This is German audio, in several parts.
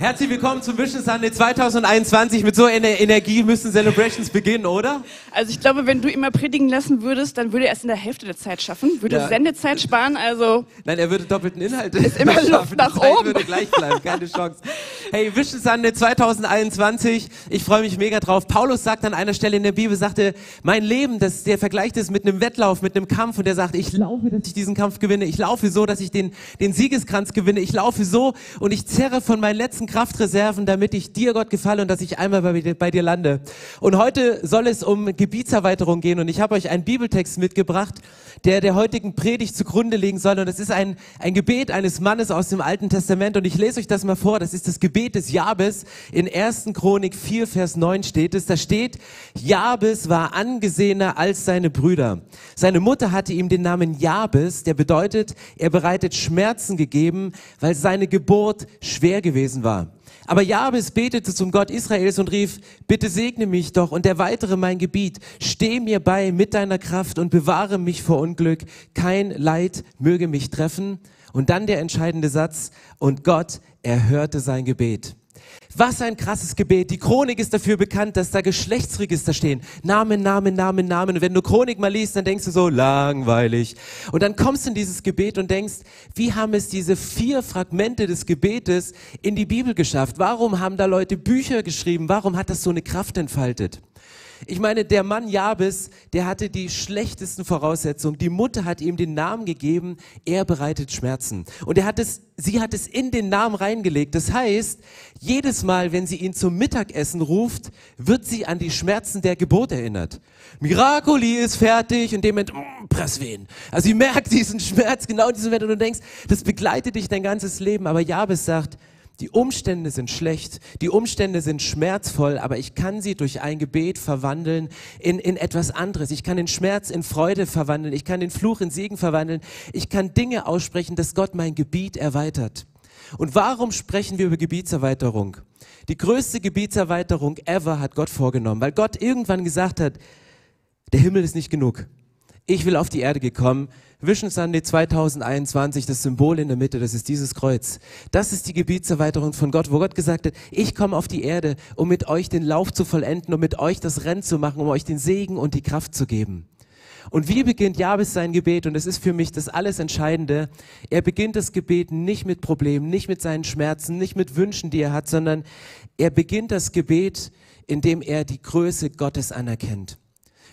Herzlich willkommen zum Vision Sunday 2021. Mit so einer Energie müssen Celebrations beginnen, oder? Also ich glaube, wenn du immer predigen lassen würdest, dann würde er es in der Hälfte der Zeit schaffen, würde Ja. Sendezeit sparen, also Nein, er würde doppelten Inhalt Ist immer schaffen. Luft nach Zeit oben. würde gleich bleiben, keine Chance. Hey, Vision Sunday 2021. Ich freue mich mega drauf. Paulus sagt an einer Stelle in der Bibel, sagte, mein Leben, das, der vergleicht es mit einem Wettlauf, mit einem Kampf und der sagt, ich laufe, dass ich diesen Kampf gewinne. Ich laufe so, dass ich den, den Siegeskranz gewinne. Ich laufe so und ich zerre von meinen letzten Kraftreserven, damit ich dir, Gott, gefalle und dass ich einmal bei, dir- bei dir lande. Und heute soll es um Gebietserweiterung gehen und ich habe euch einen Bibeltext mitgebracht, der der heutigen Predigt zugrunde liegen soll. Und es ist ein, ein Gebet eines Mannes aus dem Alten Testament. Und ich lese euch das mal vor. Das ist das Gebet des Jabes. In 1. Chronik 4, Vers 9 steht es. Da steht, Jabes war angesehener als seine Brüder. Seine Mutter hatte ihm den Namen Jabes, der bedeutet, er bereitet Schmerzen gegeben, weil seine Geburt schwer gewesen war. Aber Jabes betete zum Gott Israels und rief, bitte segne mich doch und erweitere mein Gebiet. Steh mir bei mit deiner Kraft und bewahre mich vor Unglück. Kein Leid möge mich treffen. Und dann der entscheidende Satz, und Gott erhörte sein Gebet. Was ein krasses Gebet. Die Chronik ist dafür bekannt, dass da Geschlechtsregister stehen. Namen, Namen, Namen, Namen. Und wenn du Chronik mal liest, dann denkst du so, langweilig. Und dann kommst du in dieses Gebet und denkst, wie haben es diese vier Fragmente des Gebetes in die Bibel geschafft? Warum haben da Leute Bücher geschrieben? Warum hat das so eine Kraft entfaltet? Ich meine, der Mann Jabes, der hatte die schlechtesten Voraussetzungen. Die Mutter hat ihm den Namen gegeben, er bereitet Schmerzen. Und er hat es, sie hat es in den Namen reingelegt. Das heißt, jedes Mal, wenn sie ihn zum Mittagessen ruft, wird sie an die Schmerzen der Geburt erinnert. Miracoli ist fertig und dem Moment, mm, Presswehen. Also sie merkt diesen Schmerz genau in diesem Moment und du denkst, das begleitet dich dein ganzes Leben. Aber Jabes sagt, die Umstände sind schlecht, die Umstände sind schmerzvoll, aber ich kann sie durch ein Gebet verwandeln in, in etwas anderes. Ich kann den Schmerz in Freude verwandeln, ich kann den Fluch in Segen verwandeln, ich kann Dinge aussprechen, dass Gott mein Gebiet erweitert. Und warum sprechen wir über Gebietserweiterung? Die größte Gebietserweiterung ever hat Gott vorgenommen, weil Gott irgendwann gesagt hat, der Himmel ist nicht genug. Ich will auf die Erde gekommen. Vision Sunday 2021, das Symbol in der Mitte, das ist dieses Kreuz. Das ist die Gebietserweiterung von Gott, wo Gott gesagt hat, ich komme auf die Erde, um mit euch den Lauf zu vollenden, um mit euch das Rennen zu machen, um euch den Segen und die Kraft zu geben. Und wie beginnt Jabes sein Gebet? Und das ist für mich das alles Entscheidende. Er beginnt das Gebet nicht mit Problemen, nicht mit seinen Schmerzen, nicht mit Wünschen, die er hat, sondern er beginnt das Gebet, indem er die Größe Gottes anerkennt.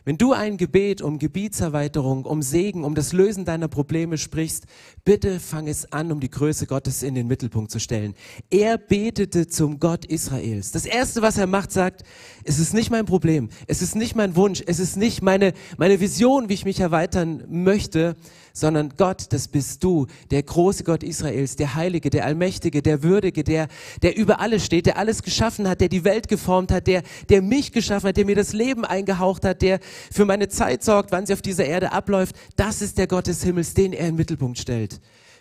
Wenn du ein Gebet um Gebietserweiterung, um Segen, um das Lösen deiner Probleme sprichst, bitte fang es an, um die Größe Gottes in den Mittelpunkt zu stellen. Er betete zum Gott Israels. Das erste, was er macht, sagt, es ist nicht mein Problem, es ist nicht mein Wunsch, es ist nicht meine, meine Vision, wie ich mich erweitern möchte, sondern Gott, das bist du, der große Gott Israels, der Heilige, der Allmächtige, der Würdige, der, der über alles steht, der alles geschaffen hat, der die Welt geformt hat, der, der mich geschaffen hat, der mir das Leben eingehaucht hat, der für meine Zeit sorgt, wann sie auf dieser Erde abläuft. Das ist der Gott des Himmels, den er in den Mittelpunkt stellt.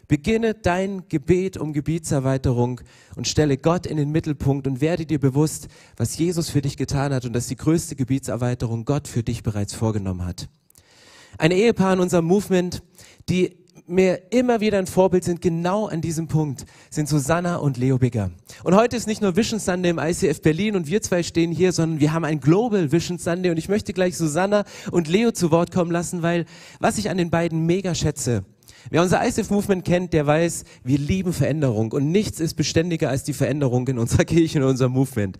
Beginne dein Gebet um Gebietserweiterung und stelle Gott in den Mittelpunkt und werde dir bewusst, was Jesus für dich getan hat und dass die größte Gebietserweiterung Gott für dich bereits vorgenommen hat. Ein Ehepaar in unserem Movement, die mir immer wieder ein Vorbild sind, genau an diesem Punkt, sind Susanna und Leo Bigger. Und heute ist nicht nur Vision Sunday im ICF Berlin und wir zwei stehen hier, sondern wir haben ein Global Vision Sunday und ich möchte gleich Susanna und Leo zu Wort kommen lassen, weil was ich an den beiden mega schätze, Wer unser ICF Movement kennt, der weiß, wir lieben Veränderung und nichts ist beständiger als die Veränderung in unserer Kirche in unserem Movement.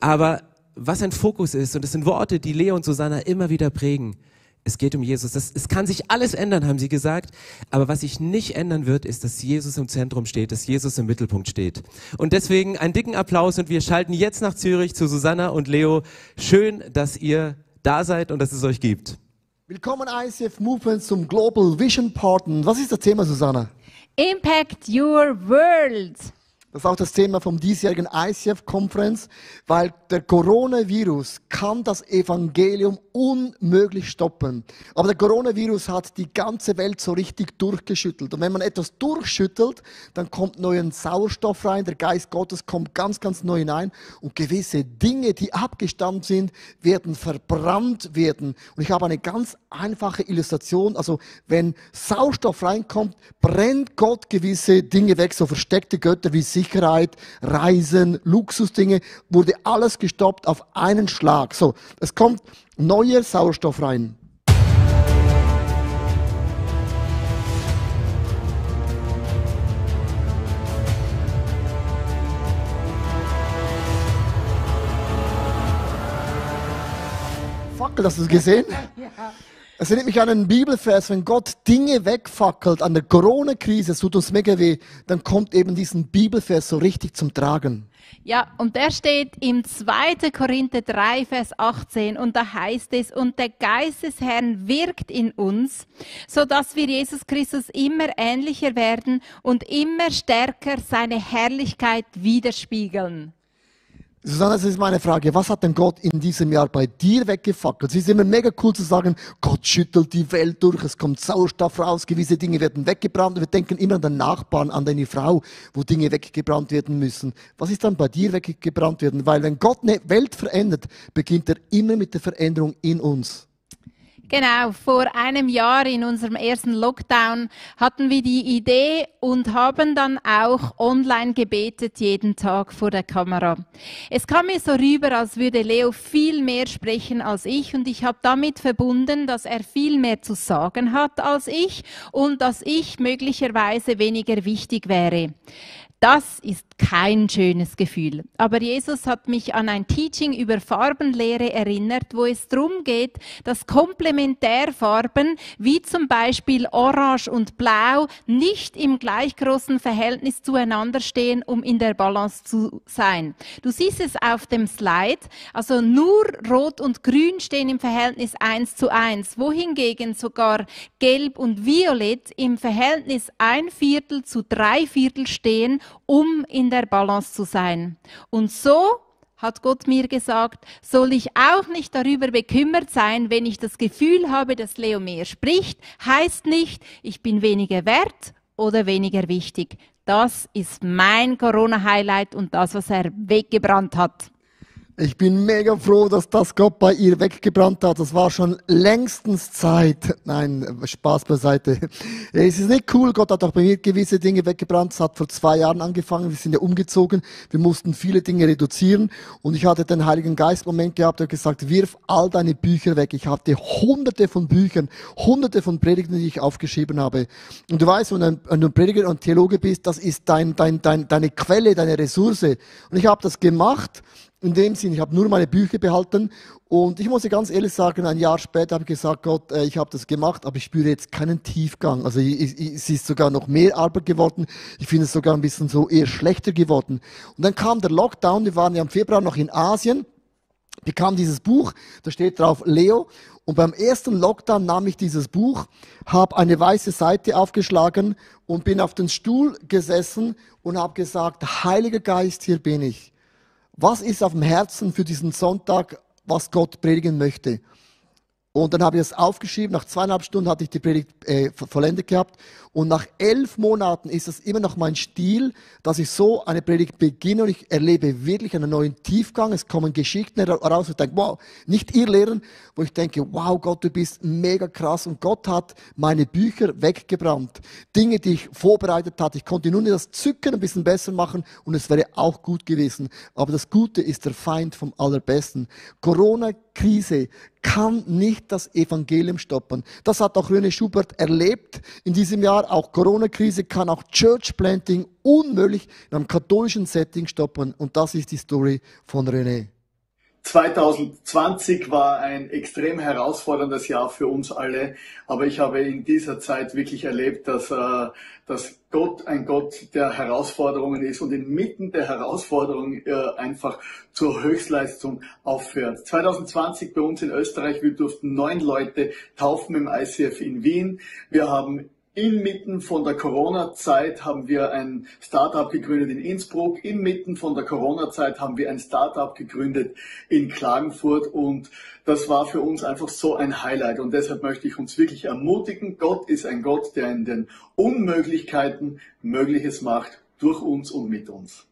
Aber was ein Fokus ist, und das sind Worte, die Leo und Susanna immer wieder prägen, es geht um Jesus. Das, es kann sich alles ändern, haben sie gesagt. Aber was sich nicht ändern wird, ist, dass Jesus im Zentrum steht, dass Jesus im Mittelpunkt steht. Und deswegen einen dicken Applaus und wir schalten jetzt nach Zürich zu Susanna und Leo. Schön, dass ihr da seid und dass es euch gibt. Willkommen ICF Movement zum Global Vision Partner. Was ist das Thema, Susanna? Impact your world. Das ist auch das Thema vom diesjährigen ICF-Konferenz, weil der Coronavirus kann das Evangelium unmöglich stoppen. Aber der Coronavirus hat die ganze Welt so richtig durchgeschüttelt. Und wenn man etwas durchschüttelt, dann kommt neuen Sauerstoff rein, der Geist Gottes kommt ganz, ganz neu hinein und gewisse Dinge, die abgestammt sind, werden verbrannt werden. Und ich habe eine ganz einfache Illustration. Also wenn Sauerstoff reinkommt, brennt Gott gewisse Dinge weg, so versteckte Götter wie Sicherheit, Reisen, Luxusdinge, wurde alles gestoppt auf einen Schlag. So, es kommt neuer Sauerstoff rein. Fackel, hast du es gesehen? Es erinnert mich an einen Bibelvers, wenn Gott Dinge wegfackelt an der Corona-Krise, es tut uns mega weh, dann kommt eben diesen Bibelvers so richtig zum Tragen. Ja, und der steht im 2. Korinther 3, Vers 18 und da heißt es, und der Geist des Herrn wirkt in uns, so dass wir Jesus Christus immer ähnlicher werden und immer stärker seine Herrlichkeit widerspiegeln. Susanne, das ist meine Frage. Was hat denn Gott in diesem Jahr bei dir weggefackelt? Es ist immer mega cool zu sagen, Gott schüttelt die Welt durch, es kommt Sauerstoff raus, gewisse Dinge werden weggebrannt. Wir denken immer an den Nachbarn, an deine Frau, wo Dinge weggebrannt werden müssen. Was ist dann bei dir weggebrannt werden? Weil wenn Gott eine Welt verändert, beginnt er immer mit der Veränderung in uns. Genau, vor einem Jahr in unserem ersten Lockdown hatten wir die Idee und haben dann auch online gebetet jeden Tag vor der Kamera. Es kam mir so rüber, als würde Leo viel mehr sprechen als ich und ich habe damit verbunden, dass er viel mehr zu sagen hat als ich und dass ich möglicherweise weniger wichtig wäre. Das ist kein schönes Gefühl. Aber Jesus hat mich an ein Teaching über Farbenlehre erinnert, wo es darum geht, dass Komplementärfarben wie zum Beispiel Orange und Blau nicht im gleich großen Verhältnis zueinander stehen, um in der Balance zu sein. Du siehst es auf dem Slide. Also nur Rot und Grün stehen im Verhältnis 1 zu 1, wohingegen sogar Gelb und Violett im Verhältnis ein Viertel zu drei Viertel stehen um in der Balance zu sein. Und so hat Gott mir gesagt, soll ich auch nicht darüber bekümmert sein, wenn ich das Gefühl habe, dass Leo mehr spricht, heißt nicht, ich bin weniger wert oder weniger wichtig. Das ist mein Corona-Highlight und das, was er weggebrannt hat. Ich bin mega froh, dass das Gott bei ihr weggebrannt hat. Das war schon längstens Zeit. Nein, Spaß beiseite. Es ist nicht cool. Gott hat auch bei mir gewisse Dinge weggebrannt. Es hat vor zwei Jahren angefangen. Wir sind ja umgezogen. Wir mussten viele Dinge reduzieren. Und ich hatte den Heiligen Geist Moment gehabt, der gesagt, wirf all deine Bücher weg. Ich hatte hunderte von Büchern, hunderte von Predigten, die ich aufgeschrieben habe. Und du weißt, wenn du ein Prediger und Theologe bist, das ist dein, dein, dein, deine Quelle, deine Ressource. Und ich habe das gemacht in dem Sinn, ich habe nur meine Bücher behalten und ich muss dir ganz ehrlich sagen, ein Jahr später habe ich gesagt, Gott, äh, ich habe das gemacht, aber ich spüre jetzt keinen Tiefgang. Also es ist sogar noch mehr Arbeit geworden. Ich finde es sogar ein bisschen so eher schlechter geworden. Und dann kam der Lockdown, wir waren ja im Februar noch in Asien, bekam dieses Buch, da steht drauf Leo. Und beim ersten Lockdown nahm ich dieses Buch, habe eine weiße Seite aufgeschlagen und bin auf den Stuhl gesessen und habe gesagt, Heiliger Geist, hier bin ich. Was ist auf dem Herzen für diesen Sonntag, was Gott predigen möchte? Und dann habe ich das aufgeschrieben. Nach zweieinhalb Stunden hatte ich die Predigt äh, vollendet gehabt. Und nach elf Monaten ist es immer noch mein Stil, dass ich so eine Predigt beginne und ich erlebe wirklich einen neuen Tiefgang. Es kommen Geschichten heraus ich denke, wow, nicht ihr lehren, wo ich denke, wow, Gott, du bist mega krass. Und Gott hat meine Bücher weggebrannt. Dinge, die ich vorbereitet hatte. Ich konnte nur das Zücken ein bisschen besser machen und es wäre auch gut gewesen. Aber das Gute ist der Feind vom Allerbesten. Corona-Krise kann nicht das Evangelium stoppen. Das hat auch René Schubert erlebt in diesem Jahr. Auch Corona-Krise kann auch Church Planting unmöglich in einem katholischen Setting stoppen. Und das ist die Story von René. 2020 war ein extrem herausforderndes Jahr für uns alle, aber ich habe in dieser Zeit wirklich erlebt, dass, äh, dass Gott ein Gott der Herausforderungen ist und inmitten der Herausforderungen äh, einfach zur Höchstleistung aufhört. 2020 bei uns in Österreich, wir durften neun Leute taufen im ICF in Wien. Wir haben Inmitten von der Corona-Zeit haben wir ein Startup gegründet in Innsbruck. Inmitten von der Corona-Zeit haben wir ein Startup gegründet in Klagenfurt. Und das war für uns einfach so ein Highlight. Und deshalb möchte ich uns wirklich ermutigen. Gott ist ein Gott, der in den Unmöglichkeiten Mögliches macht, durch uns und mit uns.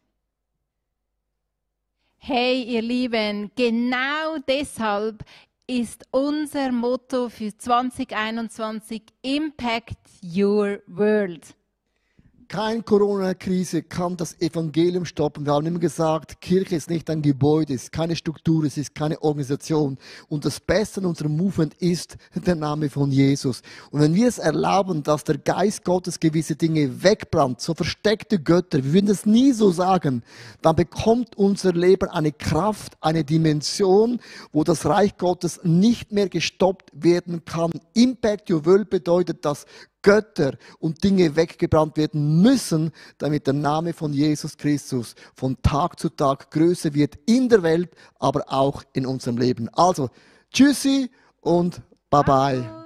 Hey, ihr Lieben, genau deshalb ist unser Motto für 2021 Impact Your World. Keine Corona-Krise kann das Evangelium stoppen. Wir haben immer gesagt, Kirche ist nicht ein Gebäude, es ist keine Struktur, es ist keine Organisation. Und das Beste in unserem Movement ist der Name von Jesus. Und wenn wir es erlauben, dass der Geist Gottes gewisse Dinge wegbrannt, so versteckte Götter, wir würden es nie so sagen, dann bekommt unser Leben eine Kraft, eine Dimension, wo das Reich Gottes nicht mehr gestoppt werden kann. Impact Your World bedeutet, dass Götter und Dinge weggebrannt werden müssen, damit der Name von Jesus Christus von Tag zu Tag größer wird in der Welt, aber auch in unserem Leben. Also, tschüssi und bye bye.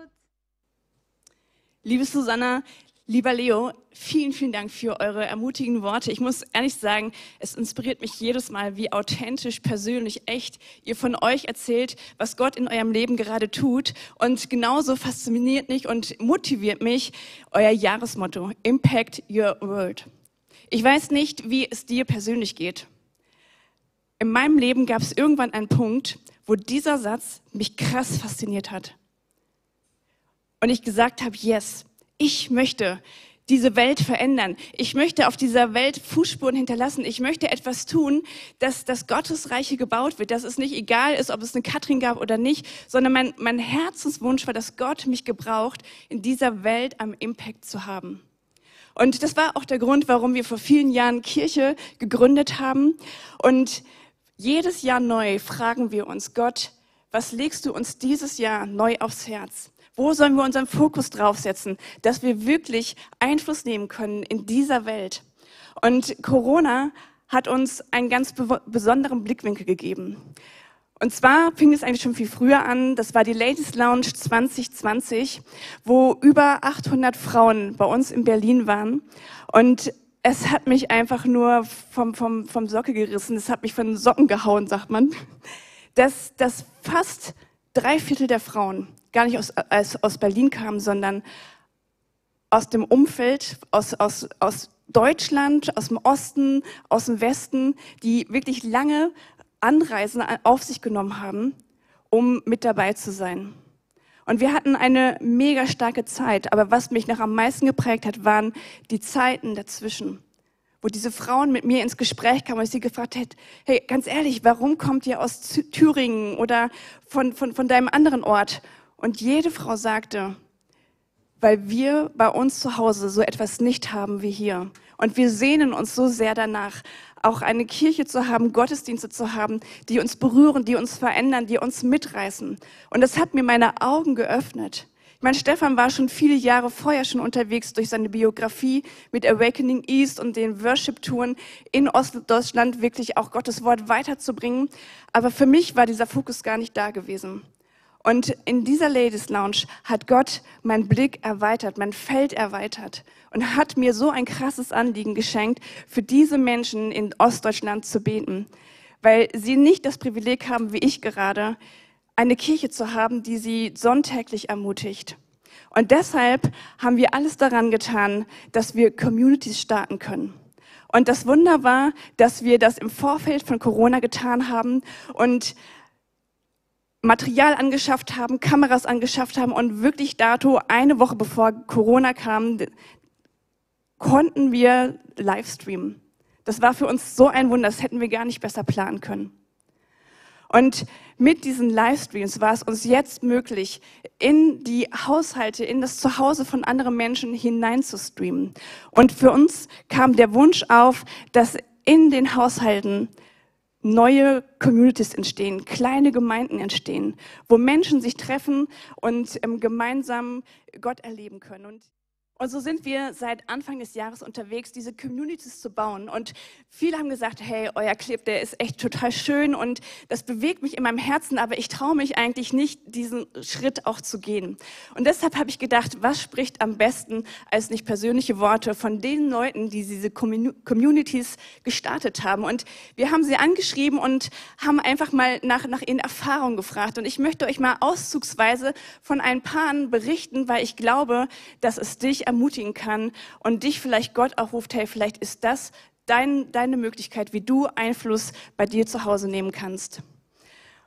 Liebe Susanna, Lieber Leo, vielen, vielen Dank für eure ermutigenden Worte. Ich muss ehrlich sagen, es inspiriert mich jedes Mal, wie authentisch, persönlich, echt ihr von euch erzählt, was Gott in eurem Leben gerade tut. Und genauso fasziniert mich und motiviert mich euer Jahresmotto, Impact Your World. Ich weiß nicht, wie es dir persönlich geht. In meinem Leben gab es irgendwann einen Punkt, wo dieser Satz mich krass fasziniert hat. Und ich gesagt habe, yes, ich möchte diese Welt verändern. Ich möchte auf dieser Welt Fußspuren hinterlassen. Ich möchte etwas tun, dass das Gottesreiche gebaut wird, dass es nicht egal ist, ob es eine Katrin gab oder nicht, sondern mein, mein Herzenswunsch war, dass Gott mich gebraucht, in dieser Welt am Impact zu haben. Und das war auch der Grund, warum wir vor vielen Jahren Kirche gegründet haben. Und jedes Jahr neu fragen wir uns, Gott, was legst du uns dieses Jahr neu aufs Herz? Wo sollen wir unseren Fokus draufsetzen, dass wir wirklich Einfluss nehmen können in dieser Welt? Und Corona hat uns einen ganz besonderen Blickwinkel gegeben. Und zwar fing es eigentlich schon viel früher an. Das war die Ladies Lounge 2020, wo über 800 Frauen bei uns in Berlin waren. Und es hat mich einfach nur vom, vom, vom Socke gerissen. Es hat mich von den Socken gehauen, sagt man. Dass, dass fast drei Viertel der Frauen gar nicht aus, aus, aus Berlin kamen, sondern aus dem Umfeld, aus, aus, aus Deutschland, aus dem Osten, aus dem Westen, die wirklich lange Anreisen auf sich genommen haben, um mit dabei zu sein. Und wir hatten eine mega starke Zeit, aber was mich noch am meisten geprägt hat, waren die Zeiten dazwischen wo diese Frauen mit mir ins Gespräch kamen und ich sie gefragt hätte, hey, ganz ehrlich, warum kommt ihr aus Thüringen oder von, von, von deinem anderen Ort? Und jede Frau sagte, weil wir bei uns zu Hause so etwas nicht haben wie hier. Und wir sehnen uns so sehr danach, auch eine Kirche zu haben, Gottesdienste zu haben, die uns berühren, die uns verändern, die uns mitreißen. Und das hat mir meine Augen geöffnet. Mein Stefan war schon viele Jahre vorher schon unterwegs durch seine Biografie mit Awakening East und den Worship-Touren in Ostdeutschland wirklich auch Gottes Wort weiterzubringen. Aber für mich war dieser Fokus gar nicht da gewesen. Und in dieser Ladies Lounge hat Gott meinen Blick erweitert, mein Feld erweitert und hat mir so ein krasses Anliegen geschenkt, für diese Menschen in Ostdeutschland zu beten, weil sie nicht das Privileg haben, wie ich gerade, eine Kirche zu haben, die sie sonntäglich ermutigt. Und deshalb haben wir alles daran getan, dass wir Communities starten können. Und das Wunder war, dass wir das im Vorfeld von Corona getan haben und Material angeschafft haben, Kameras angeschafft haben und wirklich dato eine Woche bevor Corona kam, konnten wir Livestreamen. Das war für uns so ein Wunder, das hätten wir gar nicht besser planen können. Und mit diesen Livestreams war es uns jetzt möglich, in die Haushalte, in das Zuhause von anderen Menschen hinein zu streamen. Und für uns kam der Wunsch auf, dass in den Haushalten neue Communities entstehen, kleine Gemeinden entstehen, wo Menschen sich treffen und ähm, gemeinsam Gott erleben können. Und Und so sind wir seit Anfang des Jahres unterwegs, diese Communities zu bauen. Und viele haben gesagt, hey, euer Clip, der ist echt total schön und das bewegt mich in meinem Herzen, aber ich traue mich eigentlich nicht, diesen Schritt auch zu gehen. Und deshalb habe ich gedacht, was spricht am besten als nicht persönliche Worte von den Leuten, die diese Communities gestartet haben. Und wir haben sie angeschrieben und haben einfach mal nach, nach ihren Erfahrungen gefragt. Und ich möchte euch mal auszugsweise von ein paar berichten, weil ich glaube, dass es dich ermutigen kann und dich vielleicht Gott auch ruft, hey, vielleicht ist das dein, deine Möglichkeit, wie du Einfluss bei dir zu Hause nehmen kannst.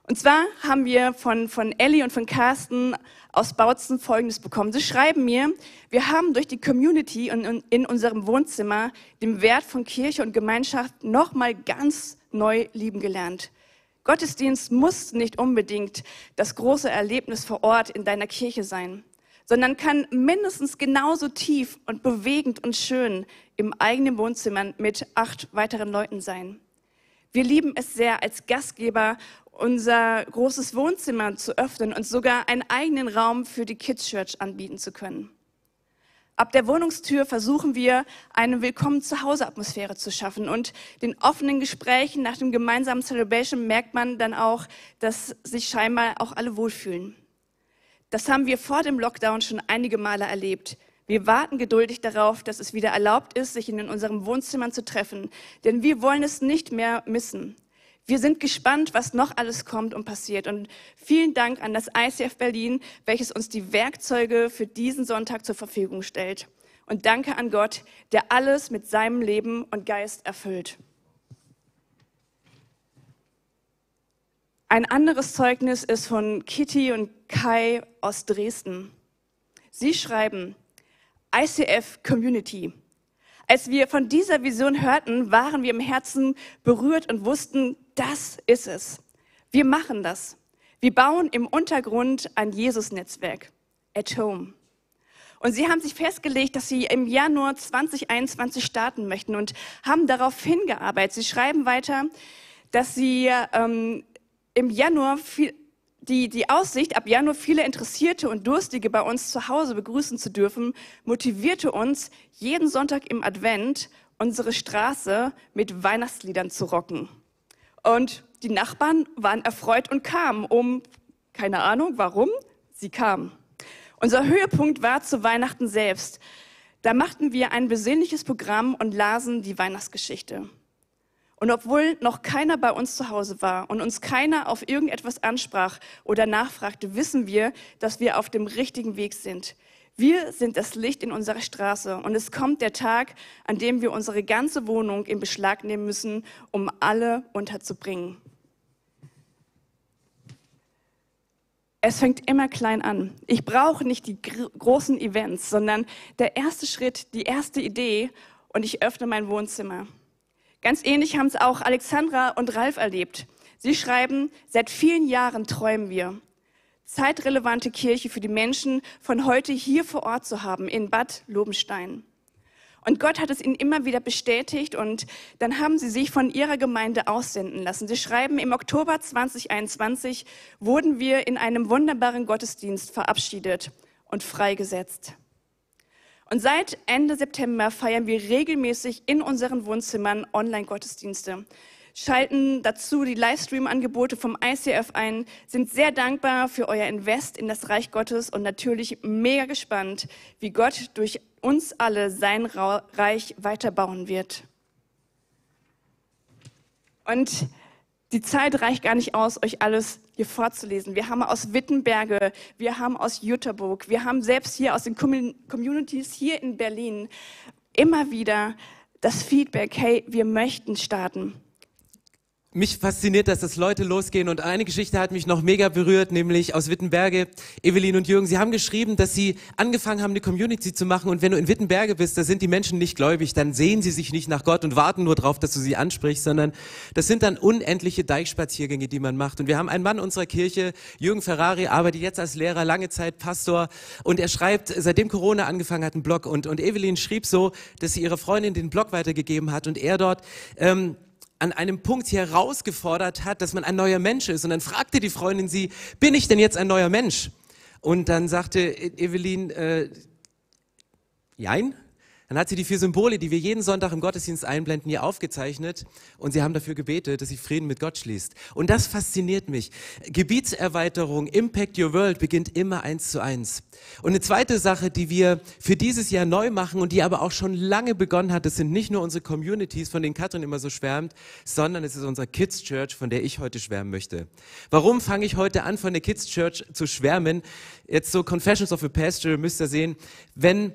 Und zwar haben wir von, von Ellie und von Carsten aus Bautzen Folgendes bekommen. Sie schreiben mir, wir haben durch die Community und in unserem Wohnzimmer den Wert von Kirche und Gemeinschaft nochmal ganz neu lieben gelernt. Gottesdienst muss nicht unbedingt das große Erlebnis vor Ort in deiner Kirche sein sondern kann mindestens genauso tief und bewegend und schön im eigenen Wohnzimmer mit acht weiteren Leuten sein. Wir lieben es sehr, als Gastgeber unser großes Wohnzimmer zu öffnen und sogar einen eigenen Raum für die Kids Church anbieten zu können. Ab der Wohnungstür versuchen wir, eine Willkommen zu Hause Atmosphäre zu schaffen und den offenen Gesprächen nach dem gemeinsamen Celebration merkt man dann auch, dass sich scheinbar auch alle wohlfühlen. Das haben wir vor dem Lockdown schon einige Male erlebt. Wir warten geduldig darauf, dass es wieder erlaubt ist, sich in unseren Wohnzimmern zu treffen, denn wir wollen es nicht mehr missen. Wir sind gespannt, was noch alles kommt und passiert. Und vielen Dank an das ICF Berlin, welches uns die Werkzeuge für diesen Sonntag zur Verfügung stellt. Und danke an Gott, der alles mit seinem Leben und Geist erfüllt. Ein anderes Zeugnis ist von Kitty und Kai aus Dresden. Sie schreiben, ICF Community. Als wir von dieser Vision hörten, waren wir im Herzen berührt und wussten, das ist es. Wir machen das. Wir bauen im Untergrund ein Jesus-Netzwerk. At Home. Und sie haben sich festgelegt, dass sie im Januar 2021 starten möchten und haben darauf hingearbeitet. Sie schreiben weiter, dass sie ähm, im Januar viel, die, die Aussicht, ab Januar viele Interessierte und Durstige bei uns zu Hause begrüßen zu dürfen, motivierte uns, jeden Sonntag im Advent unsere Straße mit Weihnachtsliedern zu rocken. Und die Nachbarn waren erfreut und kamen, um, keine Ahnung warum, sie kamen. Unser Höhepunkt war zu Weihnachten selbst. Da machten wir ein besinnliches Programm und lasen die Weihnachtsgeschichte. Und obwohl noch keiner bei uns zu Hause war und uns keiner auf irgendetwas ansprach oder nachfragte, wissen wir, dass wir auf dem richtigen Weg sind. Wir sind das Licht in unserer Straße und es kommt der Tag, an dem wir unsere ganze Wohnung in Beschlag nehmen müssen, um alle unterzubringen. Es fängt immer klein an. Ich brauche nicht die großen Events, sondern der erste Schritt, die erste Idee und ich öffne mein Wohnzimmer. Ganz ähnlich haben es auch Alexandra und Ralf erlebt. Sie schreiben, seit vielen Jahren träumen wir, zeitrelevante Kirche für die Menschen von heute hier vor Ort zu haben, in Bad Lobenstein. Und Gott hat es ihnen immer wieder bestätigt und dann haben sie sich von ihrer Gemeinde aussenden lassen. Sie schreiben, im Oktober 2021 wurden wir in einem wunderbaren Gottesdienst verabschiedet und freigesetzt. Und seit Ende September feiern wir regelmäßig in unseren Wohnzimmern Online-Gottesdienste, schalten dazu die Livestream-Angebote vom ICF ein, sind sehr dankbar für euer Invest in das Reich Gottes und natürlich mega gespannt, wie Gott durch uns alle sein Reich weiterbauen wird. Und die Zeit reicht gar nicht aus, euch alles hier vorzulesen. Wir haben aus Wittenberge, wir haben aus Jüterburg, wir haben selbst hier aus den Communities hier in Berlin immer wieder das Feedback, hey, wir möchten starten mich fasziniert, dass das Leute losgehen. Und eine Geschichte hat mich noch mega berührt, nämlich aus Wittenberge. Evelyn und Jürgen, sie haben geschrieben, dass sie angefangen haben, eine Community zu machen. Und wenn du in Wittenberge bist, da sind die Menschen nicht gläubig, dann sehen sie sich nicht nach Gott und warten nur darauf, dass du sie ansprichst, sondern das sind dann unendliche Deichspaziergänge, die man macht. Und wir haben einen Mann unserer Kirche, Jürgen Ferrari, arbeitet jetzt als Lehrer, lange Zeit Pastor. Und er schreibt, seitdem Corona angefangen hat, einen Blog. Und, und Evelyn schrieb so, dass sie ihrer Freundin den Blog weitergegeben hat. Und er dort ähm, an einem Punkt herausgefordert hat, dass man ein neuer Mensch ist. Und dann fragte die Freundin sie, bin ich denn jetzt ein neuer Mensch? Und dann sagte Evelyn, äh, Jein. Dann hat sie die vier Symbole, die wir jeden Sonntag im Gottesdienst einblenden, hier aufgezeichnet und sie haben dafür gebetet, dass sie Frieden mit Gott schließt. Und das fasziniert mich. Gebietserweiterung, Impact Your World beginnt immer eins zu eins. Und eine zweite Sache, die wir für dieses Jahr neu machen und die aber auch schon lange begonnen hat, das sind nicht nur unsere Communities, von denen Katrin immer so schwärmt, sondern es ist unser Kids Church, von der ich heute schwärmen möchte. Warum fange ich heute an, von der Kids Church zu schwärmen? Jetzt so Confessions of a Pastor, müsst ihr sehen, wenn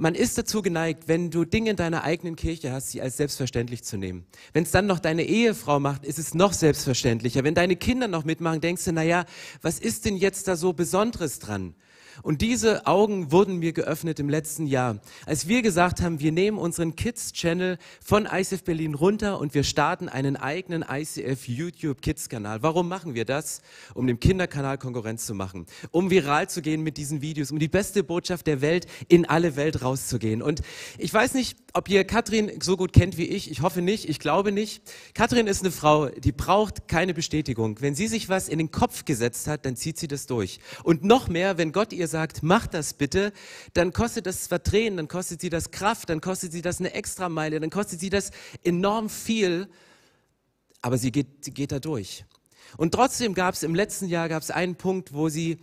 man ist dazu geneigt, wenn du Dinge in deiner eigenen Kirche hast, sie als selbstverständlich zu nehmen. Wenn es dann noch deine Ehefrau macht, ist es noch selbstverständlicher. Wenn deine Kinder noch mitmachen, denkst du, na ja, was ist denn jetzt da so Besonderes dran? Und diese Augen wurden mir geöffnet im letzten Jahr, als wir gesagt haben, wir nehmen unseren Kids Channel von ICF Berlin runter und wir starten einen eigenen ICF YouTube Kids Kanal. Warum machen wir das? Um dem Kinderkanal Konkurrenz zu machen, um viral zu gehen mit diesen Videos, um die beste Botschaft der Welt in alle Welt rauszugehen. Und ich weiß nicht, ob ihr Katrin so gut kennt wie ich. Ich hoffe nicht, ich glaube nicht. Katrin ist eine Frau, die braucht keine Bestätigung. Wenn sie sich was in den Kopf gesetzt hat, dann zieht sie das durch. Und noch mehr, wenn Gott ihr sagt, mach das bitte, dann kostet das zwar Tränen, dann kostet sie das Kraft, dann kostet sie das eine Extrameile, dann kostet sie das enorm viel, aber sie geht, sie geht da durch. Und trotzdem gab es im letzten Jahr gab es einen Punkt, wo sie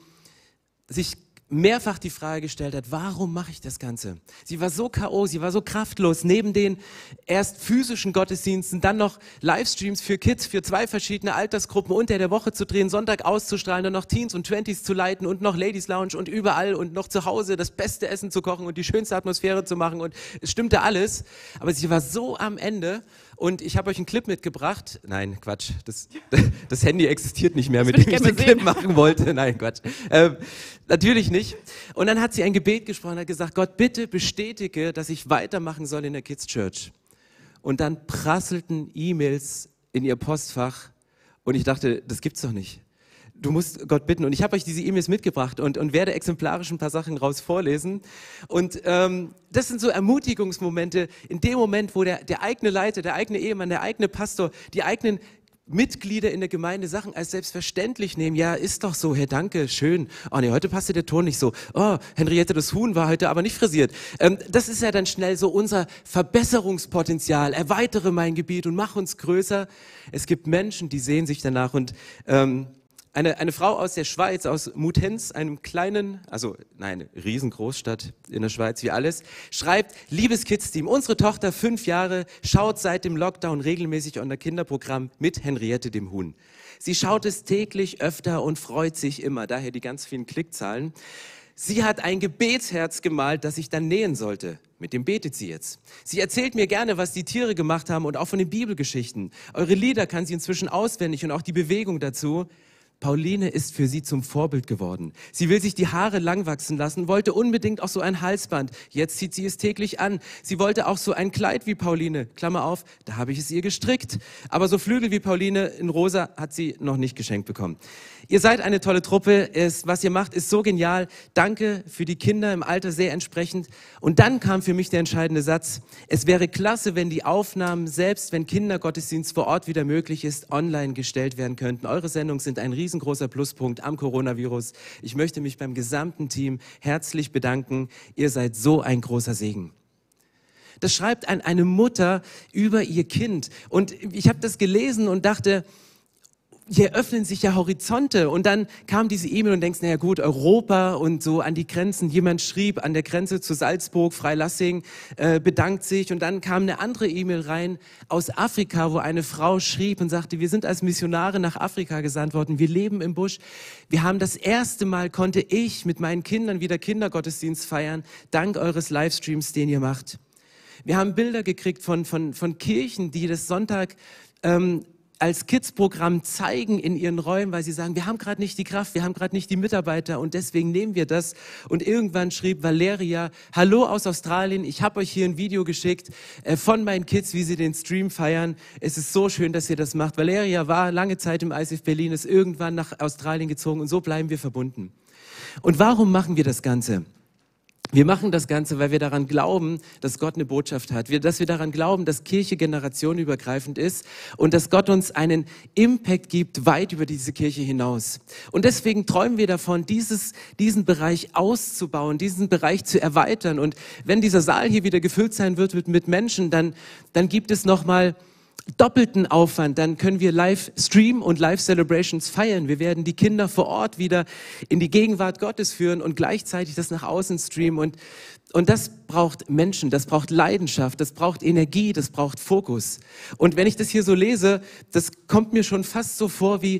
sich mehrfach die Frage gestellt hat, warum mache ich das Ganze? Sie war so K.O., sie war so kraftlos, neben den erst physischen Gottesdiensten, dann noch Livestreams für Kids, für zwei verschiedene Altersgruppen unter der Woche zu drehen, Sonntag auszustrahlen, dann noch Teens und Twenties zu leiten und noch Ladies Lounge und überall und noch zu Hause das beste Essen zu kochen und die schönste Atmosphäre zu machen und es stimmte alles, aber sie war so am Ende und ich habe euch einen Clip mitgebracht. Nein, Quatsch. Das, das Handy existiert nicht mehr, mit dem ich den Clip machen wollte. Nein, Quatsch. Ähm, natürlich nicht. Und dann hat sie ein Gebet gesprochen, hat gesagt, Gott, bitte bestätige, dass ich weitermachen soll in der Kids Church. Und dann prasselten E-Mails in ihr Postfach. Und ich dachte, das gibt's doch nicht du musst Gott bitten. Und ich habe euch diese E-Mails mitgebracht und, und werde exemplarisch ein paar Sachen raus vorlesen. Und ähm, das sind so Ermutigungsmomente in dem Moment, wo der, der eigene Leiter, der eigene Ehemann, der eigene Pastor, die eigenen Mitglieder in der Gemeinde Sachen als selbstverständlich nehmen. Ja, ist doch so, Herr Danke, schön. Oh nee, heute passte der Ton nicht so. Oh, Henriette, das Huhn war heute aber nicht frisiert. Ähm, das ist ja dann schnell so unser Verbesserungspotenzial. Erweitere mein Gebiet und mach uns größer. Es gibt Menschen, die sehen sich danach und ähm, eine, eine Frau aus der Schweiz, aus Mutenz, einem kleinen, also nein, Riesengroßstadt in der Schweiz wie alles, schreibt, liebes Kids-Team, unsere Tochter, fünf Jahre, schaut seit dem Lockdown regelmäßig unser Kinderprogramm mit Henriette dem Huhn. Sie schaut es täglich öfter und freut sich immer, daher die ganz vielen Klickzahlen. Sie hat ein Gebetsherz gemalt, das ich dann nähen sollte. Mit dem betet sie jetzt. Sie erzählt mir gerne, was die Tiere gemacht haben und auch von den Bibelgeschichten. Eure Lieder kann sie inzwischen auswendig und auch die Bewegung dazu. Pauline ist für sie zum Vorbild geworden. Sie will sich die Haare lang wachsen lassen, wollte unbedingt auch so ein Halsband. Jetzt zieht sie es täglich an. Sie wollte auch so ein Kleid wie Pauline. Klammer auf, da habe ich es ihr gestrickt. Aber so Flügel wie Pauline in rosa hat sie noch nicht geschenkt bekommen. Ihr seid eine tolle Truppe. Ist, was ihr macht, ist so genial. Danke für die Kinder im Alter sehr entsprechend. Und dann kam für mich der entscheidende Satz. Es wäre klasse, wenn die Aufnahmen, selbst wenn Kindergottesdienst vor Ort wieder möglich ist, online gestellt werden könnten. Eure Sendungen sind ein riesengroßer Pluspunkt am Coronavirus. Ich möchte mich beim gesamten Team herzlich bedanken. Ihr seid so ein großer Segen. Das schreibt eine Mutter über ihr Kind. Und ich habe das gelesen und dachte, hier öffnen sich ja Horizonte. Und dann kam diese E-Mail und denkst, naja gut, Europa und so an die Grenzen. Jemand schrieb an der Grenze zu Salzburg, Freilassing, äh, bedankt sich. Und dann kam eine andere E-Mail rein aus Afrika, wo eine Frau schrieb und sagte, wir sind als Missionare nach Afrika gesandt worden. Wir leben im Busch. Wir haben das erste Mal, konnte ich mit meinen Kindern wieder Kindergottesdienst feiern, dank eures Livestreams, den ihr macht. Wir haben Bilder gekriegt von, von, von Kirchen, die das Sonntag ähm, als Kids-Programm zeigen in ihren Räumen, weil sie sagen, wir haben gerade nicht die Kraft, wir haben gerade nicht die Mitarbeiter und deswegen nehmen wir das. Und irgendwann schrieb Valeria, hallo aus Australien, ich habe euch hier ein Video geschickt äh, von meinen Kids, wie sie den Stream feiern. Es ist so schön, dass ihr das macht. Valeria war lange Zeit im ICF Berlin, ist irgendwann nach Australien gezogen und so bleiben wir verbunden. Und warum machen wir das Ganze? Wir machen das Ganze, weil wir daran glauben, dass Gott eine Botschaft hat, wir, dass wir daran glauben, dass Kirche generationenübergreifend ist und dass Gott uns einen Impact gibt weit über diese Kirche hinaus. Und deswegen träumen wir davon, dieses, diesen Bereich auszubauen, diesen Bereich zu erweitern. Und wenn dieser Saal hier wieder gefüllt sein wird mit, Menschen, dann, dann gibt es nochmal doppelten Aufwand, dann können wir live streamen und live Celebrations feiern. Wir werden die Kinder vor Ort wieder in die Gegenwart Gottes führen und gleichzeitig das nach außen streamen und und das braucht Menschen, das braucht Leidenschaft, das braucht Energie, das braucht Fokus. Und wenn ich das hier so lese, das kommt mir schon fast so vor wie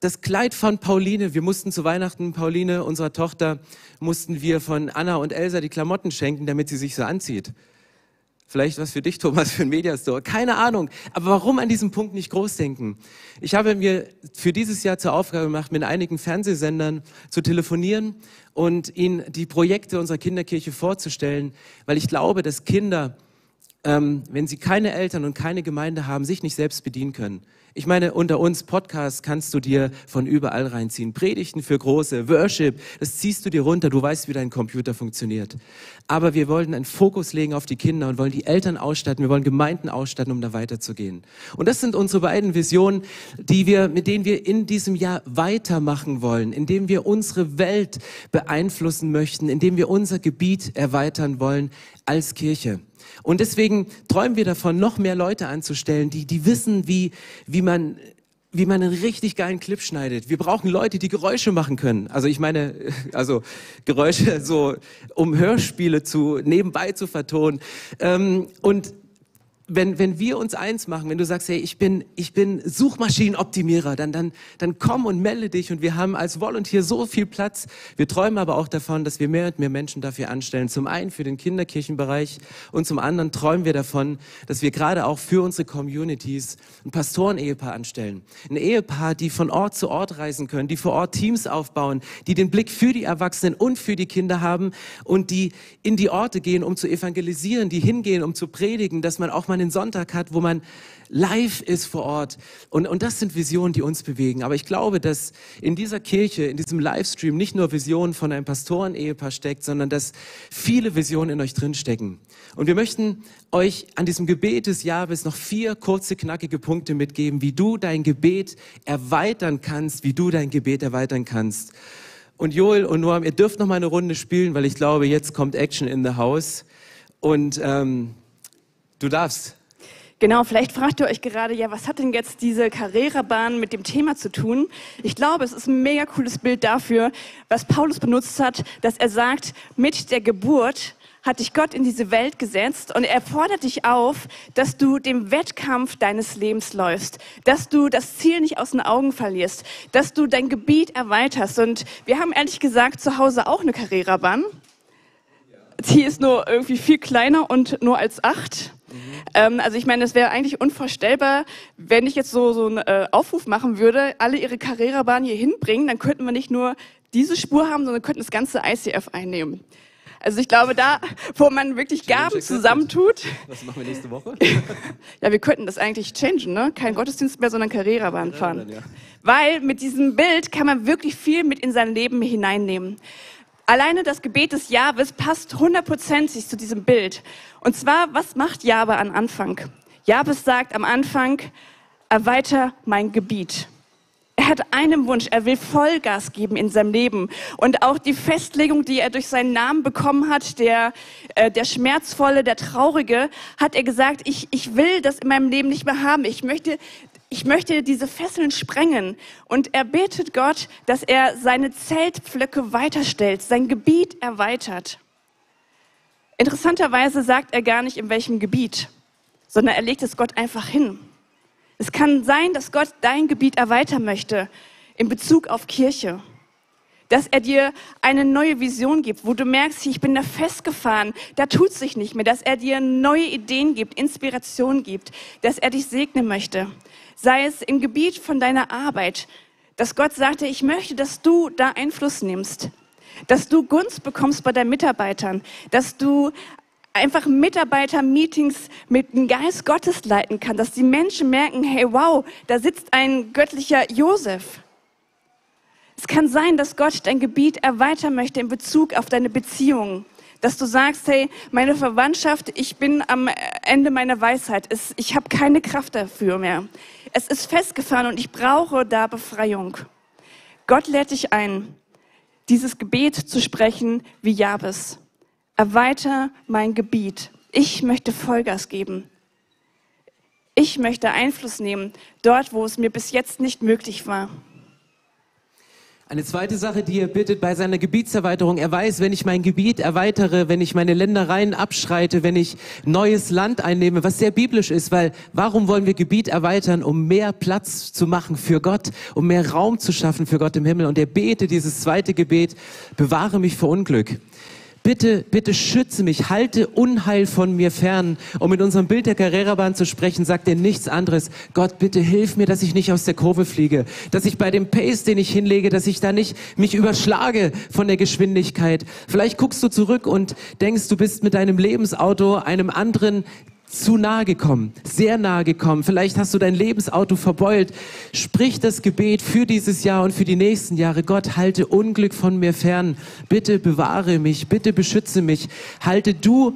das Kleid von Pauline. Wir mussten zu Weihnachten Pauline, unserer Tochter, mussten wir von Anna und Elsa die Klamotten schenken, damit sie sich so anzieht. Vielleicht was für dich, Thomas, für ein Mediastore. Keine Ahnung. Aber warum an diesem Punkt nicht groß denken? Ich habe mir für dieses Jahr zur Aufgabe gemacht, mit einigen Fernsehsendern zu telefonieren und ihnen die Projekte unserer Kinderkirche vorzustellen, weil ich glaube, dass Kinder, ähm, wenn sie keine Eltern und keine Gemeinde haben, sich nicht selbst bedienen können. Ich meine, unter uns Podcasts kannst du dir von überall reinziehen. Predigten für Große, Worship, das ziehst du dir runter, du weißt, wie dein Computer funktioniert. Aber wir wollten einen Fokus legen auf die Kinder und wollen die Eltern ausstatten, wir wollen Gemeinden ausstatten, um da weiterzugehen. Und das sind unsere beiden Visionen, die wir, mit denen wir in diesem Jahr weitermachen wollen, indem wir unsere Welt beeinflussen möchten, indem wir unser Gebiet erweitern wollen als Kirche. Und deswegen träumen wir davon, noch mehr Leute anzustellen, die, die wissen, wie, wie man wie man einen richtig geilen Clip schneidet. Wir brauchen Leute, die Geräusche machen können. Also ich meine, also Geräusche so, um Hörspiele zu nebenbei zu vertonen. Ähm, und wenn, wenn wir uns eins machen, wenn du sagst, hey, ich bin, ich bin Suchmaschinenoptimierer, dann, dann, dann komm und melde dich und wir haben als Volunteer so viel Platz. Wir träumen aber auch davon, dass wir mehr und mehr Menschen dafür anstellen. Zum einen für den Kinderkirchenbereich und zum anderen träumen wir davon, dass wir gerade auch für unsere Communities ein Pastoren-Ehepaar anstellen. Ein Ehepaar, die von Ort zu Ort reisen können, die vor Ort Teams aufbauen, die den Blick für die Erwachsenen und für die Kinder haben und die in die Orte gehen, um zu evangelisieren, die hingehen, um zu predigen, dass man auch mal einen Sonntag hat, wo man live ist vor Ort. Und, und das sind Visionen, die uns bewegen. Aber ich glaube, dass in dieser Kirche, in diesem Livestream nicht nur Visionen von einem Pastoren-Ehepaar steckt, sondern dass viele Visionen in euch drinstecken. Und wir möchten euch an diesem Gebet des Jahres noch vier kurze, knackige Punkte mitgeben, wie du dein Gebet erweitern kannst, wie du dein Gebet erweitern kannst. Und Joel und Noam, ihr dürft noch mal eine Runde spielen, weil ich glaube, jetzt kommt Action in the House. Und ähm, Du darfst. Genau, vielleicht fragt ihr euch gerade, ja, was hat denn jetzt diese Carrera-Bahn mit dem Thema zu tun? Ich glaube, es ist ein mega cooles Bild dafür, was Paulus benutzt hat, dass er sagt, mit der Geburt hat dich Gott in diese Welt gesetzt und er fordert dich auf, dass du dem Wettkampf deines Lebens läufst, dass du das Ziel nicht aus den Augen verlierst, dass du dein Gebiet erweiterst. Und wir haben ehrlich gesagt zu Hause auch eine Carrera-Bahn. Ist nur irgendwie viel kleiner und nur als acht. Ähm, also ich meine, es wäre eigentlich unvorstellbar, wenn ich jetzt so, so einen äh, Aufruf machen würde, alle ihre Carrera-Bahn hier hinbringen, dann könnten wir nicht nur diese Spur haben, sondern könnten das ganze ICF einnehmen. Also ich glaube, da, wo man wirklich Gaben zusammentut. Was machen wir nächste Woche? ja, wir könnten das eigentlich changen, ne? Kein Gottesdienst mehr, sondern Carrera-Bahn fahren. Ja. Weil mit diesem Bild kann man wirklich viel mit in sein Leben hineinnehmen. Alleine das Gebet des Jahres passt hundertprozentig zu diesem Bild. Und zwar, was macht Jahwe am Anfang? Jahwe sagt am Anfang, erweiter mein Gebiet. Er hat einen Wunsch, er will Vollgas geben in seinem Leben. Und auch die Festlegung, die er durch seinen Namen bekommen hat, der, äh, der schmerzvolle, der traurige, hat er gesagt, ich, ich will das in meinem Leben nicht mehr haben. Ich möchte ich möchte diese Fesseln sprengen. Und er betet Gott, dass er seine Zeltpflöcke weiterstellt, sein Gebiet erweitert. Interessanterweise sagt er gar nicht, in welchem Gebiet, sondern er legt es Gott einfach hin. Es kann sein, dass Gott dein Gebiet erweitern möchte in Bezug auf Kirche. Dass er dir eine neue Vision gibt, wo du merkst, ich bin da festgefahren, da tut sich nicht mehr. Dass er dir neue Ideen gibt, Inspiration gibt, dass er dich segnen möchte sei es im Gebiet von deiner Arbeit, dass Gott sagte, ich möchte, dass du da Einfluss nimmst, dass du Gunst bekommst bei deinen Mitarbeitern, dass du einfach Mitarbeiter-Meetings mit dem Geist Gottes leiten kannst, dass die Menschen merken, hey, wow, da sitzt ein göttlicher Josef. Es kann sein, dass Gott dein Gebiet erweitern möchte in Bezug auf deine Beziehungen, Dass du sagst, hey, meine Verwandtschaft, ich bin am Ende meiner Weisheit. Ich habe keine Kraft dafür mehr. Es ist festgefahren und ich brauche da Befreiung. Gott lädt dich ein, dieses Gebet zu sprechen wie Jabes. Erweiter mein Gebiet. Ich möchte Vollgas geben. Ich möchte Einfluss nehmen, dort, wo es mir bis jetzt nicht möglich war. Eine zweite Sache, die er bittet bei seiner Gebietserweiterung, er weiß, wenn ich mein Gebiet erweitere, wenn ich meine Ländereien abschreite, wenn ich neues Land einnehme, was sehr biblisch ist, weil warum wollen wir Gebiet erweitern, um mehr Platz zu machen für Gott, um mehr Raum zu schaffen für Gott im Himmel? Und er betet dieses zweite Gebet, bewahre mich vor Unglück. Bitte, bitte schütze mich, halte Unheil von mir fern. Um mit unserem Bild der Carrera-Bahn zu sprechen, sagt er nichts anderes. Gott, bitte hilf mir, dass ich nicht aus der Kurve fliege, dass ich bei dem Pace, den ich hinlege, dass ich da nicht mich überschlage von der Geschwindigkeit. Vielleicht guckst du zurück und denkst, du bist mit deinem Lebensauto einem anderen zu nahe gekommen, sehr nahe gekommen. Vielleicht hast du dein Lebensauto verbeult. Sprich das Gebet für dieses Jahr und für die nächsten Jahre. Gott, halte Unglück von mir fern. Bitte bewahre mich, bitte beschütze mich. Halte du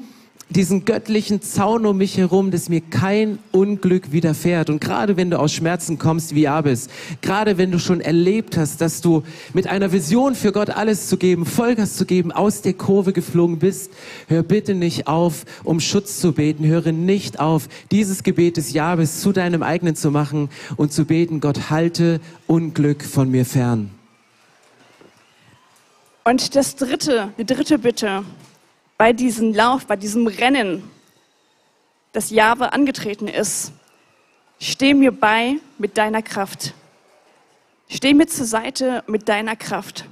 diesen göttlichen Zaun um mich herum, dass mir kein Unglück widerfährt. Und gerade wenn du aus Schmerzen kommst wie Abis, gerade wenn du schon erlebt hast, dass du mit einer Vision für Gott alles zu geben, Vollgas zu geben, aus der Kurve geflogen bist, hör bitte nicht auf, um Schutz zu beten. Höre nicht auf, dieses Gebet des Jabes zu deinem eigenen zu machen und zu beten, Gott, halte Unglück von mir fern. Und das dritte, die dritte Bitte, bei diesem Lauf, bei diesem Rennen, das Jahwe angetreten ist. Steh mir bei mit deiner Kraft. Steh mir zur Seite mit deiner Kraft.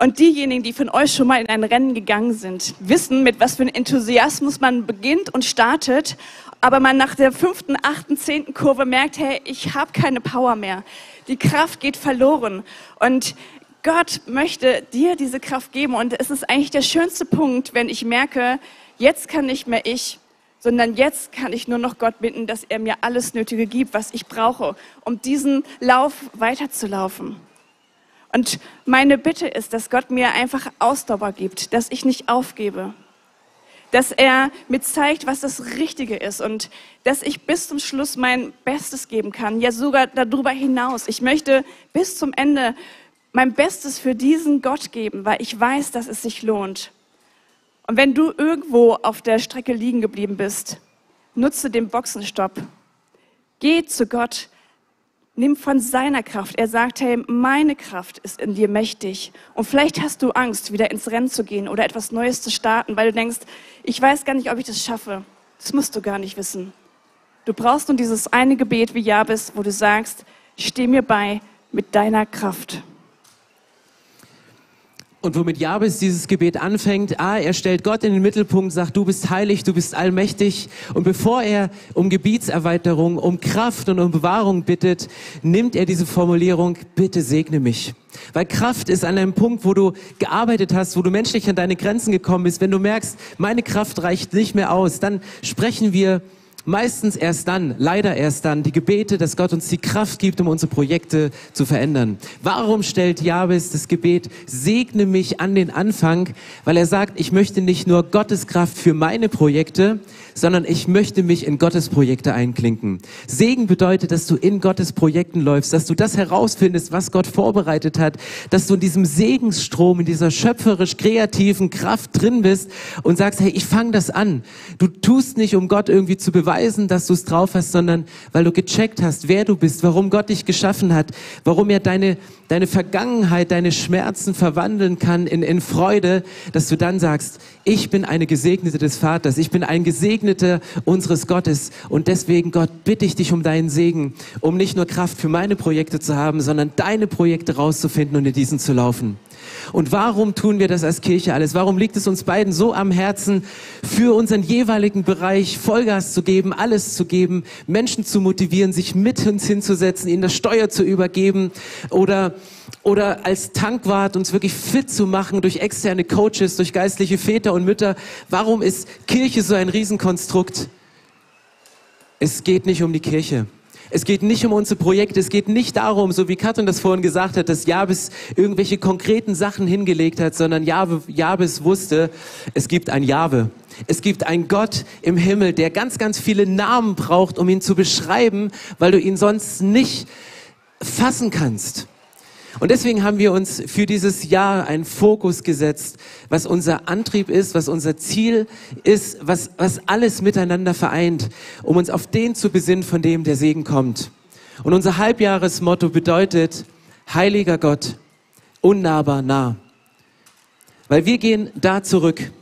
Und diejenigen, die von euch schon mal in ein Rennen gegangen sind, wissen, mit was für einem Enthusiasmus man beginnt und startet, aber man nach der fünften, achten, zehnten Kurve merkt, hey, ich habe keine Power mehr. Die Kraft geht verloren. Und Gott möchte dir diese Kraft geben und es ist eigentlich der schönste Punkt, wenn ich merke, jetzt kann nicht mehr ich, sondern jetzt kann ich nur noch Gott bitten, dass er mir alles Nötige gibt, was ich brauche, um diesen Lauf weiterzulaufen. Und meine Bitte ist, dass Gott mir einfach Ausdauer gibt, dass ich nicht aufgebe, dass er mir zeigt, was das Richtige ist und dass ich bis zum Schluss mein Bestes geben kann, ja sogar darüber hinaus. Ich möchte bis zum Ende mein Bestes für diesen Gott geben, weil ich weiß, dass es sich lohnt. Und wenn du irgendwo auf der Strecke liegen geblieben bist, nutze den Boxenstopp. Geh zu Gott, nimm von seiner Kraft. Er sagt, hey, meine Kraft ist in dir mächtig. Und vielleicht hast du Angst, wieder ins Rennen zu gehen oder etwas Neues zu starten, weil du denkst, ich weiß gar nicht, ob ich das schaffe. Das musst du gar nicht wissen. Du brauchst nur dieses eine Gebet wie Jabes, wo du sagst, steh mir bei mit deiner Kraft. Und womit Jabes dieses Gebet anfängt, ah, er stellt Gott in den Mittelpunkt, sagt, du bist heilig, du bist allmächtig. Und bevor er um Gebietserweiterung, um Kraft und um Bewahrung bittet, nimmt er diese Formulierung, bitte segne mich. Weil Kraft ist an einem Punkt, wo du gearbeitet hast, wo du menschlich an deine Grenzen gekommen bist. Wenn du merkst, meine Kraft reicht nicht mehr aus, dann sprechen wir meistens erst dann, leider erst dann, die Gebete, dass Gott uns die Kraft gibt, um unsere Projekte zu verändern. Warum stellt Jabes das Gebet, segne mich an den Anfang? Weil er sagt, ich möchte nicht nur Gottes Kraft für meine Projekte, sondern ich möchte mich in Gottes Projekte einklinken. Segen bedeutet, dass du in Gottes Projekten läufst, dass du das herausfindest, was Gott vorbereitet hat, dass du in diesem Segensstrom, in dieser schöpferisch kreativen Kraft drin bist und sagst, hey, ich fange das an. Du tust nicht, um Gott irgendwie zu beweisen, dass du es drauf hast, sondern weil du gecheckt hast, wer du bist, warum Gott dich geschaffen hat, warum er deine, deine Vergangenheit, deine Schmerzen verwandeln kann in, in Freude, dass du dann sagst, ich bin eine Gesegnete des Vaters, ich bin ein Gesegneter unseres Gottes und deswegen, Gott, bitte ich dich um deinen Segen, um nicht nur Kraft für meine Projekte zu haben, sondern deine Projekte rauszufinden und in diesen zu laufen. Und warum tun wir das als Kirche alles? Warum liegt es uns beiden so am Herzen, für unseren jeweiligen Bereich Vollgas zu geben, alles zu geben, Menschen zu motivieren, sich mit uns hinzusetzen, ihnen das Steuer zu übergeben oder, oder als Tankwart uns wirklich fit zu machen durch externe Coaches, durch geistliche Väter und Mütter? Warum ist Kirche so ein Riesenkonstrukt? Es geht nicht um die Kirche. Es geht nicht um unsere Projekte, es geht nicht darum, so wie Katrin das vorhin gesagt hat, dass Jabes irgendwelche konkreten Sachen hingelegt hat, sondern Jabes wusste, es gibt ein Jahwe. Es gibt einen Gott im Himmel, der ganz, ganz viele Namen braucht, um ihn zu beschreiben, weil du ihn sonst nicht fassen kannst. Und deswegen haben wir uns für dieses Jahr einen Fokus gesetzt, was unser Antrieb ist, was unser Ziel ist, was, was alles miteinander vereint, um uns auf den zu besinnen, von dem der Segen kommt. Und unser Halbjahresmotto bedeutet, heiliger Gott, unnahbar nah. Weil wir gehen da zurück.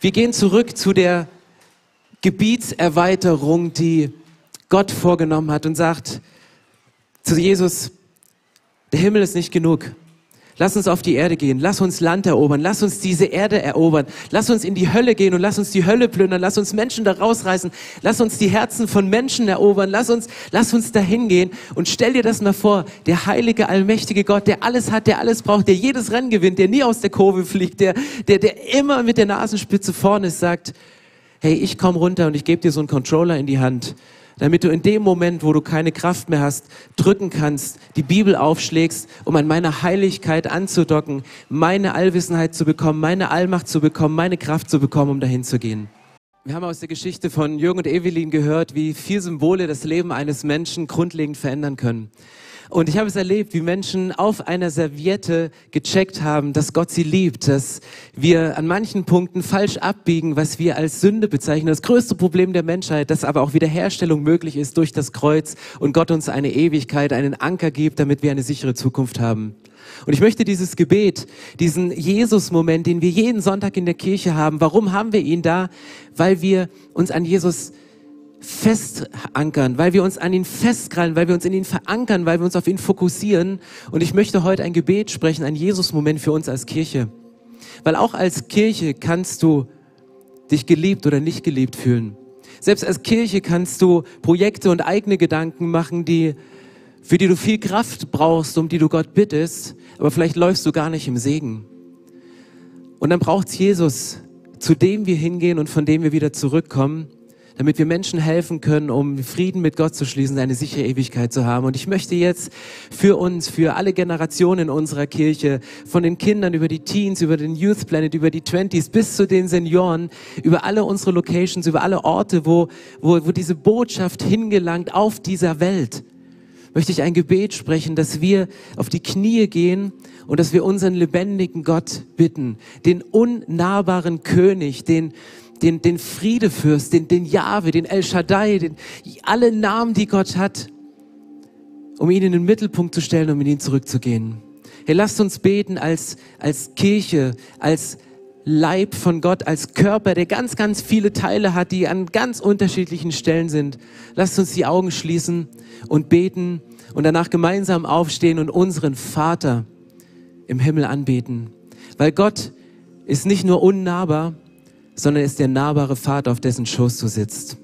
Wir gehen zurück zu der Gebietserweiterung, die Gott vorgenommen hat und sagt zu Jesus, der Himmel ist nicht genug. Lass uns auf die Erde gehen. Lass uns Land erobern. Lass uns diese Erde erobern. Lass uns in die Hölle gehen und lass uns die Hölle plündern. Lass uns Menschen da rausreißen. Lass uns die Herzen von Menschen erobern. Lass uns, lass uns dahin gehen. Und stell dir das mal vor. Der heilige, allmächtige Gott, der alles hat, der alles braucht, der jedes Rennen gewinnt, der nie aus der Kurve fliegt, der, der, der immer mit der Nasenspitze vorne ist, sagt, hey, ich komm runter und ich gebe dir so einen Controller in die Hand damit du in dem Moment, wo du keine Kraft mehr hast, drücken kannst, die Bibel aufschlägst, um an meiner Heiligkeit anzudocken, meine Allwissenheit zu bekommen, meine Allmacht zu bekommen, meine Kraft zu bekommen, um dahin zu gehen. Wir haben aus der Geschichte von Jürgen und Evelyn gehört, wie vier Symbole das Leben eines Menschen grundlegend verändern können. Und ich habe es erlebt, wie Menschen auf einer Serviette gecheckt haben, dass Gott sie liebt, dass wir an manchen Punkten falsch abbiegen, was wir als Sünde bezeichnen. Das größte Problem der Menschheit, dass aber auch Wiederherstellung möglich ist durch das Kreuz und Gott uns eine Ewigkeit, einen Anker gibt, damit wir eine sichere Zukunft haben. Und ich möchte dieses Gebet, diesen Jesus-Moment, den wir jeden Sonntag in der Kirche haben, warum haben wir ihn da? Weil wir uns an Jesus festankern, weil wir uns an ihn festkrallen, weil wir uns in ihn verankern, weil wir uns auf ihn fokussieren. Und ich möchte heute ein Gebet sprechen, ein Jesus-Moment für uns als Kirche. Weil auch als Kirche kannst du dich geliebt oder nicht geliebt fühlen. Selbst als Kirche kannst du Projekte und eigene Gedanken machen, die, für die du viel Kraft brauchst, um die du Gott bittest, aber vielleicht läufst du gar nicht im Segen. Und dann braucht's Jesus, zu dem wir hingehen und von dem wir wieder zurückkommen damit wir Menschen helfen können, um Frieden mit Gott zu schließen, eine sichere Ewigkeit zu haben. Und ich möchte jetzt für uns, für alle Generationen in unserer Kirche, von den Kindern über die Teens, über den Youth Planet, über die Twenties bis zu den Senioren, über alle unsere Locations, über alle Orte, wo, wo, wo diese Botschaft hingelangt auf dieser Welt, möchte ich ein Gebet sprechen, dass wir auf die Knie gehen und dass wir unseren lebendigen Gott bitten, den unnahbaren König, den, den, den Friedefürst, den, den Jahwe, den El Shaddai, den, alle Namen, die Gott hat, um ihn in den Mittelpunkt zu stellen, um in ihn zurückzugehen. Hey, lasst uns beten als, als Kirche, als Leib von Gott, als Körper, der ganz, ganz viele Teile hat, die an ganz unterschiedlichen Stellen sind. Lasst uns die Augen schließen und beten und danach gemeinsam aufstehen und unseren Vater im Himmel anbeten. Weil Gott ist nicht nur unnahbar, sondern ist der nahbare Vater, auf dessen Schoß du sitzt.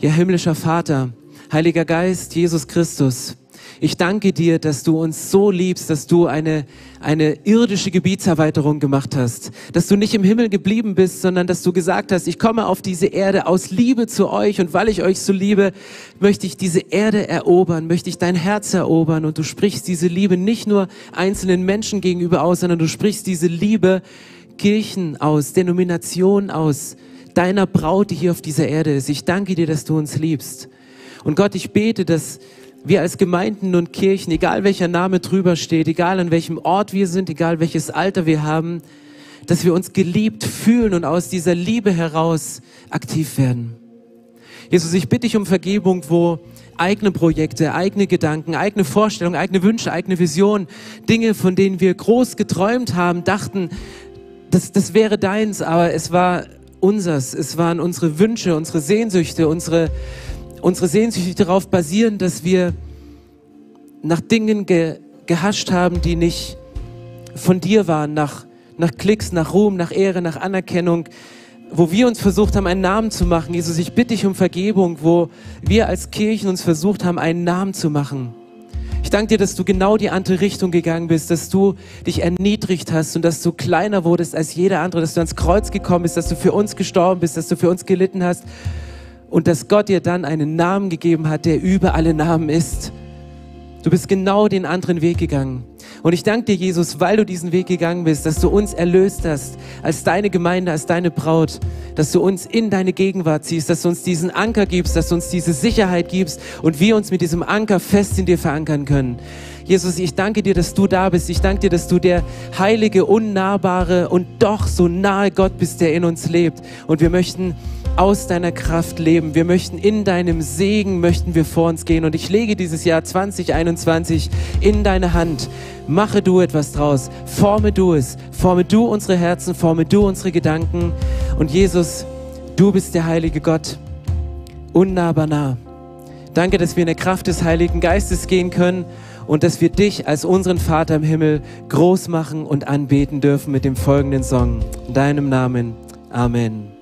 Ja, himmlischer Vater, Heiliger Geist, Jesus Christus, ich danke dir, dass du uns so liebst, dass du eine, eine irdische Gebietserweiterung gemacht hast, dass du nicht im Himmel geblieben bist, sondern dass du gesagt hast, ich komme auf diese Erde aus Liebe zu euch und weil ich euch so liebe, möchte ich diese Erde erobern, möchte ich dein Herz erobern und du sprichst diese Liebe nicht nur einzelnen Menschen gegenüber aus, sondern du sprichst diese Liebe Kirchen aus, Denominationen aus, deiner Braut, die hier auf dieser Erde ist. Ich danke dir, dass du uns liebst. Und Gott, ich bete, dass wir als Gemeinden und Kirchen, egal welcher Name drüber steht, egal an welchem Ort wir sind, egal welches Alter wir haben, dass wir uns geliebt fühlen und aus dieser Liebe heraus aktiv werden. Jesus, ich bitte dich um Vergebung, wo eigene Projekte, eigene Gedanken, eigene Vorstellungen, eigene Wünsche, eigene Visionen, Dinge, von denen wir groß geträumt haben, dachten, das, das wäre deins, aber es war unsers. Es waren unsere Wünsche, unsere Sehnsüchte, unsere, unsere Sehnsüchte darauf basieren, dass wir nach Dingen ge, gehascht haben, die nicht von dir waren, nach, nach Klicks, nach Ruhm, nach Ehre, nach Anerkennung, wo wir uns versucht haben, einen Namen zu machen. Jesus, ich bitte dich um Vergebung, wo wir als Kirchen uns versucht haben, einen Namen zu machen. Ich danke dir, dass du genau die andere Richtung gegangen bist, dass du dich erniedrigt hast und dass du kleiner wurdest als jeder andere, dass du ans Kreuz gekommen bist, dass du für uns gestorben bist, dass du für uns gelitten hast und dass Gott dir dann einen Namen gegeben hat, der über alle Namen ist. Du bist genau den anderen Weg gegangen. Und ich danke dir, Jesus, weil du diesen Weg gegangen bist, dass du uns erlöst hast, als deine Gemeinde, als deine Braut, dass du uns in deine Gegenwart ziehst, dass du uns diesen Anker gibst, dass du uns diese Sicherheit gibst und wir uns mit diesem Anker fest in dir verankern können. Jesus, ich danke dir, dass du da bist. Ich danke dir, dass du der heilige, unnahbare und doch so nahe Gott bist, der in uns lebt. Und wir möchten aus deiner Kraft leben. Wir möchten in deinem Segen, möchten wir vor uns gehen. Und ich lege dieses Jahr 2021 in deine Hand. Mache du etwas draus. Forme du es. Forme du unsere Herzen. Forme du unsere Gedanken. Und Jesus, du bist der heilige Gott. Unnahbar nah. Danke, dass wir in der Kraft des Heiligen Geistes gehen können und dass wir dich als unseren Vater im Himmel groß machen und anbeten dürfen mit dem folgenden Song. In deinem Namen. Amen.